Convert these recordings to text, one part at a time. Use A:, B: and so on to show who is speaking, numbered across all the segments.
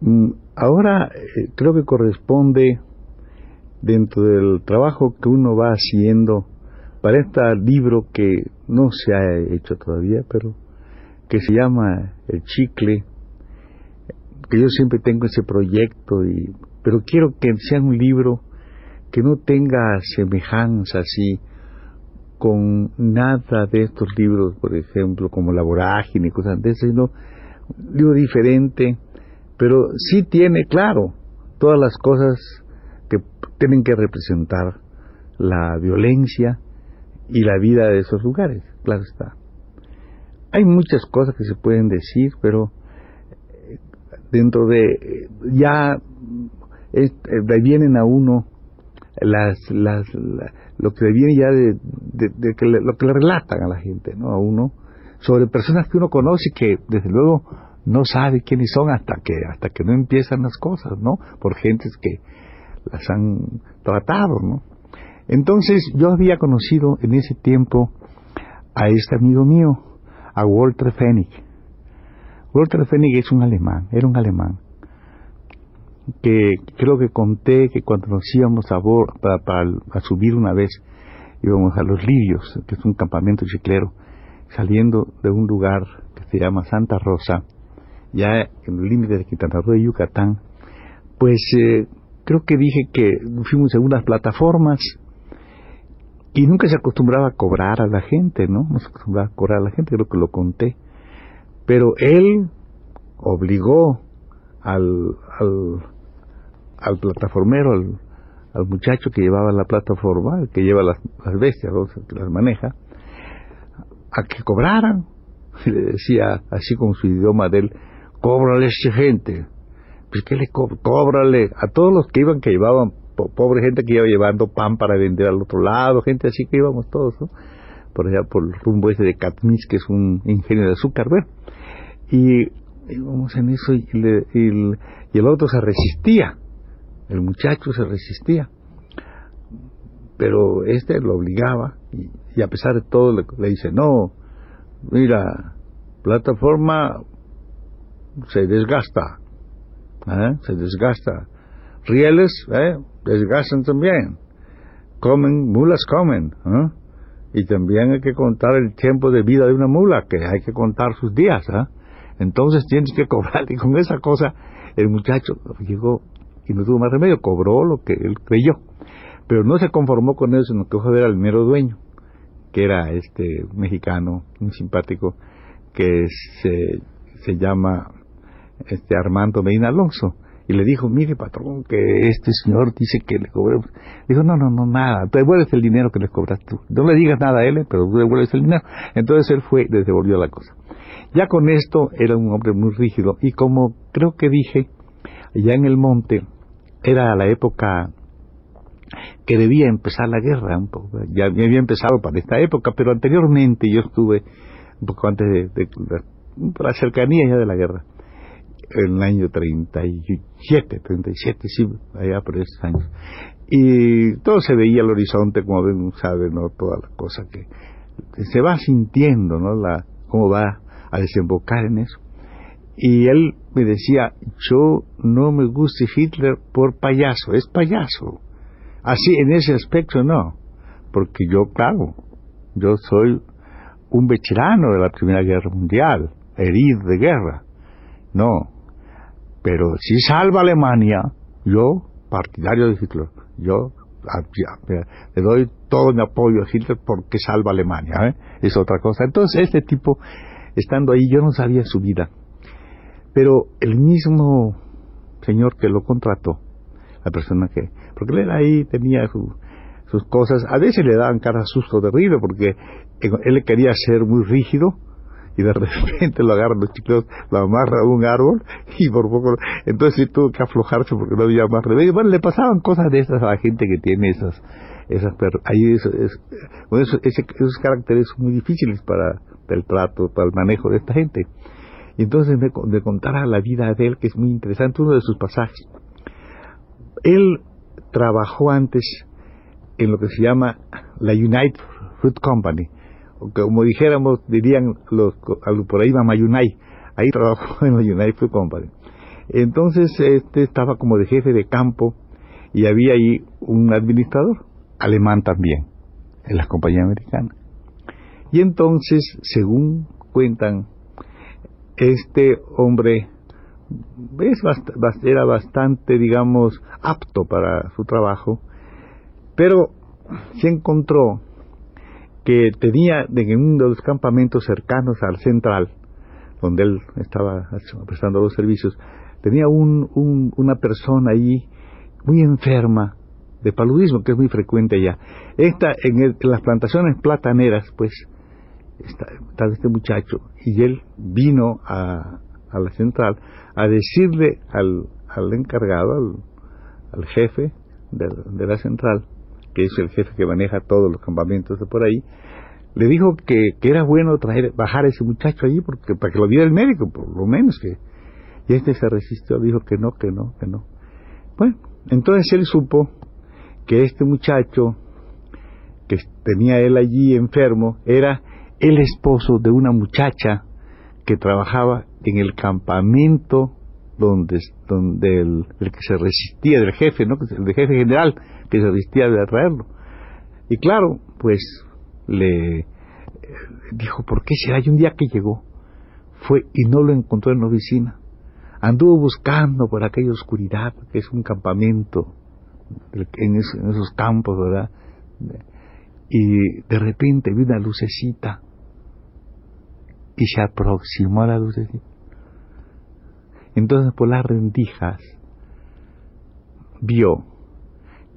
A: Mm, ahora eh, creo que corresponde dentro del trabajo que uno va haciendo para este libro que no se ha hecho todavía, pero que se llama El Chicle, que yo siempre tengo ese proyecto, y, pero quiero que sea un libro que no tenga semejanza así con nada de estos libros, por ejemplo, como La Vorágine y cosas de eso, sino un libro diferente, pero sí tiene, claro, todas las cosas que tienen que representar la violencia y la vida de esos lugares, claro está. Hay muchas cosas que se pueden decir, pero eh, dentro de ya eh, vienen a uno las, las lo que viene ya de, que lo que le relatan a la gente, ¿no? A uno sobre personas que uno conoce que desde luego no sabe quiénes son hasta que hasta que no empiezan las cosas, ¿no? Por gentes que las han tratado, ¿no? Entonces yo había conocido en ese tiempo a este amigo mío, a Walter Fennig. Walter Fennig es un alemán, era un alemán, que creo que conté que cuando nos íbamos a, para, a subir una vez, íbamos a Los Lirios, que es un campamento chiclero, saliendo de un lugar que se llama Santa Rosa, ya en el límite de Quintana Roo y Yucatán, pues eh, creo que dije que fuimos en unas plataformas y nunca se acostumbraba a cobrar a la gente, ¿no? No se acostumbraba a cobrar a la gente, creo que lo conté. Pero él obligó al, al, al plataformero, al, muchacho que llevaba la plataforma, el que lleva las, las bestias, que las maneja, a que cobraran. Le decía, así como su idioma de él, cóbrale a esta gente, pues ¿qué le cóbrale a todos los que iban, que llevaban, pobre gente que iba llevando pan para vender al otro lado, gente así que íbamos todos, ¿no? Por allá por el rumbo ese de Catmis, que es un ingenio de azúcar, ¿ver? Y íbamos en eso y, y, el otro se resistía, el muchacho se resistía, pero este lo obligaba y, a pesar de todo le, le dice, no, mira, plataforma se desgasta, ¿eh? se desgasta. Rieles, ¿eh? desgastan también. Comen, mulas comen. ¿eh? Y también hay que contar el tiempo de vida de una mula, que hay que contar sus días. ¿eh? Entonces tienes que cobrar. Y con esa cosa, el muchacho llegó y no tuvo más remedio, cobró lo que él creyó. Pero no se conformó con eso, sino que fue a ver al mero dueño, que era este mexicano, muy simpático, que se, se llama este Armando Medina Alonso y le dijo, mire patrón, que este señor dice que le cobremos. Dijo, no, no, no, nada, devuelves el dinero que le cobras tú. No le digas nada a él, pero tú devuelves el dinero. Entonces él fue les devolvió la cosa. Ya con esto era un hombre muy rígido y como creo que dije, ya en el monte era la época que debía empezar la guerra, un poco. ya había empezado para esta época, pero anteriormente yo estuve un poco antes de, de la cercanía ya de la guerra en el año 37, 37, sí, allá por esos años. Y todo se veía al horizonte, como ven, sabe, ¿no? Toda la cosa que se va sintiendo, ¿no? La, cómo va a desembocar en eso. Y él me decía, yo no me gusta Hitler por payaso, es payaso. Así, en ese aspecto no, porque yo, claro, yo soy un veterano de la Primera Guerra Mundial, herido de guerra. No, pero si salva Alemania, yo, partidario de Hitler, yo le doy todo mi apoyo a Hitler porque salva Alemania, ¿eh? es otra cosa. Entonces, este tipo, estando ahí, yo no sabía su vida. Pero el mismo señor que lo contrató, la persona que... Porque él ahí, tenía sus cosas, a veces le daban cara susto terrible porque él quería ser muy rígido y de repente lo agarran los chicos, lo amarra a un árbol y por poco, entonces tuvo que aflojarse porque no había más remedio. Bueno, le pasaban cosas de esas a la gente que tiene esas, esas, ahí es, esos caracteres son muy difíciles para el trato, para el manejo de esta gente. Y entonces me, me contara la vida de él, que es muy interesante, uno de sus pasajes. Él trabajó antes en lo que se llama la United Fruit Company, como dijéramos, dirían los, por ahí Mamayunay, ahí trabajó en la United Fruit Company. Entonces este estaba como de jefe de campo y había ahí un administrador, alemán también, en las compañías americanas. Y entonces, según cuentan, este hombre era bastante, digamos, apto para su trabajo, pero se encontró que tenía en uno de los campamentos cercanos al central, donde él estaba prestando los servicios, tenía un, una persona ahí muy enferma de paludismo, que es muy frecuente allá. Esta, en, las plantaciones plataneras, pues, está, este muchacho, y él vino a, la central a decirle al, al encargado, al, jefe de la central, es el jefe que maneja todos los campamentos de por ahí, le dijo que, era bueno traer, bajar a ese muchacho allí porque, para que lo viera el médico, por lo menos que. Y este se resistió, dijo que no, que no, que no. Bueno, entonces él supo que este muchacho que tenía él allí enfermo era el esposo de una muchacha que trabajaba en el campamento donde, donde el, el que se resistía del jefe, ¿no? el jefe general, que se resistía de traerlo. Y claro, pues le dijo, ¿por qué será? Y un día que llegó, fue y no lo encontró en la oficina. Anduvo buscando por aquella oscuridad, que es un campamento en esos, campos, ¿verdad? Y de repente vi una lucecita y se aproximó a la lucecita. Entonces por las rendijas vio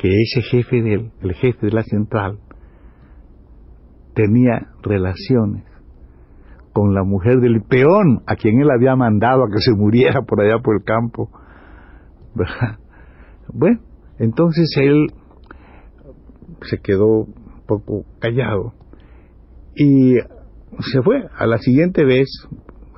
A: que ese jefe del, el jefe de la central, tenía relaciones con la mujer del peón, a quien él había mandado a que se muriera por allá por el campo. Bueno, entonces él se quedó un poco callado y se fue. A la siguiente vez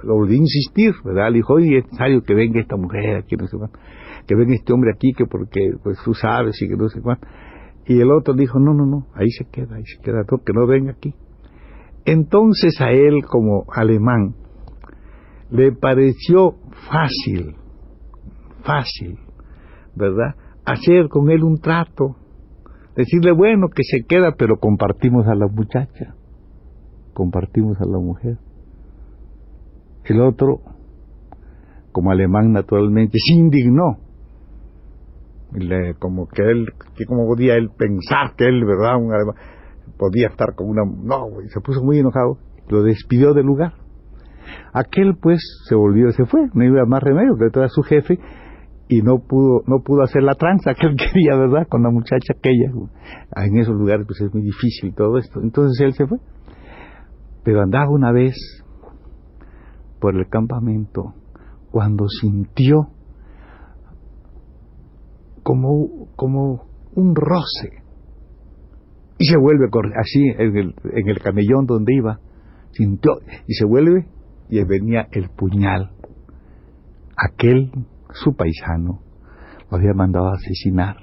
A: lo insistir, ¿verdad? Le dijo, oye, es necesario que venga esta mujer aquí, no sé cuánto que venga este hombre aquí, que porque pues tú sabes y que no sé cuánto. Y el otro dijo, no, no, no, ahí se queda, ahí se queda, que no venga aquí. Entonces a él como alemán le pareció fácil, fácil, ¿verdad? Hacer con él un trato, decirle, bueno, que se queda, pero compartimos a la muchacha, compartimos a la mujer. El otro, como alemán naturalmente, se indignó le, como que él, que como podía él pensar que él, ¿verdad? podía estar con una, no, y se puso muy enojado, lo despidió del lugar. Aquel pues se volvió, se fue, no iba más remedio que era su jefe y no pudo, no pudo hacer la tranza que él quería, ¿verdad? Con la muchacha aquella. En esos lugares pues es muy difícil todo esto. Entonces él se fue. Pero andaba una vez por el campamento cuando sintió como, como un roce. Y se vuelve así en el, en el camellón donde iba, sintió, y se vuelve y venía el puñal. Aquel, su paisano, lo había mandado a asesinar.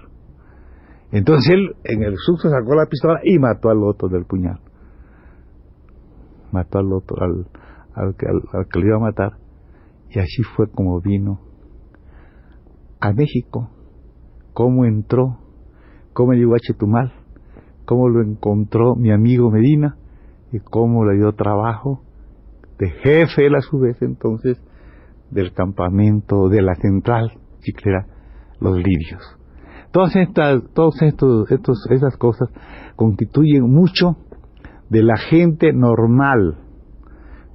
A: Entonces él, en el susto, sacó la pistola y mató al otro del puñal. Mató al otro, al, al, al que lo iba a matar. Y así fue como vino a México cómo entró, cómo llegó a Chetumal, cómo lo encontró mi amigo Medina y cómo le dio trabajo de jefe él a su vez entonces del campamento de la central chiclera los libios. Todas estas, todos estos, estos, esas cosas constituyen mucho de la gente normal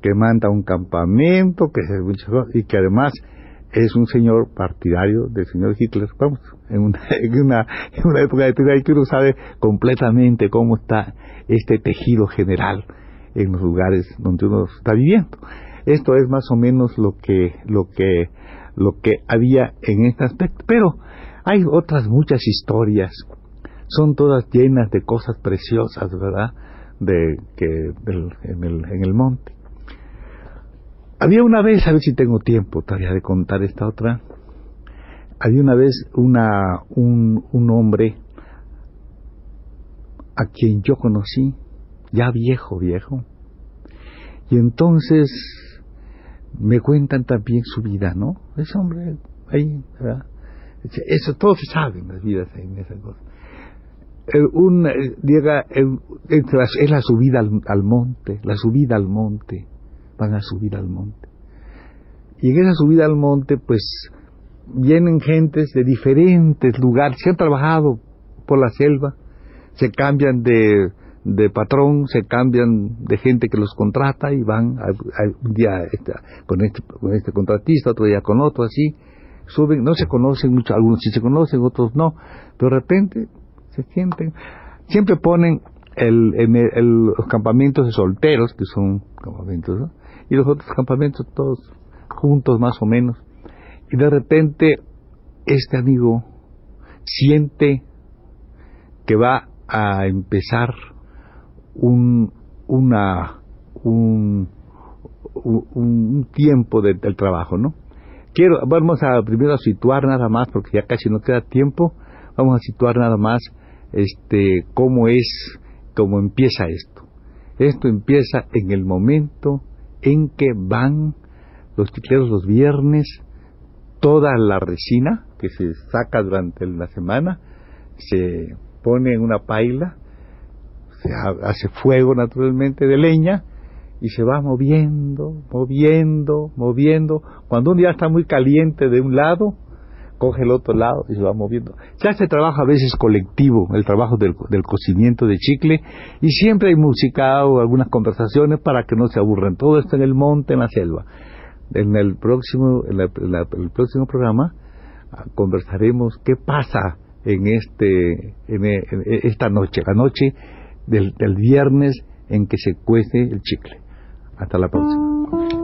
A: que manda un campamento, que y que además es un señor partidario del señor Hitler, vamos, en una, en una, en una época de que uno sabe completamente cómo está este tejido general en los lugares donde uno está viviendo. Esto es más o menos lo que, lo que, lo que había en este aspecto. Pero hay otras muchas historias. Son todas llenas de cosas preciosas, ¿verdad? De que en el monte. Había una vez, a ver si tengo tiempo todavía de contar esta otra. Había una vez una, un, un hombre a quien yo conocí, ya viejo, viejo. Y entonces me cuentan también su vida, ¿no? Ese hombre ahí, ¿verdad? Eso todo se sabe en las vidas, en esas cosas. Un, llega, es la subida al, monte, la subida al monte, van a subir al monte. Y en esa subida al monte, pues, vienen gentes de diferentes lugares, se han trabajado por la selva, se cambian de, de patrón, se cambian de gente que los contrata y van un día este, con, este, con este contratista, otro día con otro, así, suben, no se conocen mucho, algunos sí se conocen, otros no, pero de repente se sienten, siempre ponen el, el, los campamentos de solteros, que son campamentos, y los otros campamentos todos juntos más o menos, y de repente este amigo siente que va a empezar un, un, un, tiempo del trabajo, ¿no? Quiero, vamos a primero a situar nada más, porque ya casi no queda tiempo, vamos a situar nada más este cómo es, cómo empieza esto. Esto empieza en el momento en que van los chicleros los viernes, toda la resina que se saca durante la semana, se pone en una paila, se hace fuego naturalmente de leña y se va moviendo, moviendo, moviendo. Cuando un día está muy caliente de un lado, coge el otro lado y se va moviendo. Se hace trabajo a veces colectivo, el trabajo del, cocimiento de chicle, y siempre hay música o algunas conversaciones para que no se aburran. Todo esto en el monte, en la selva. En el próximo, en, el próximo programa ah, conversaremos qué pasa en este, en, esta noche, la noche del, del viernes en que se cuece el chicle. Hasta la próxima.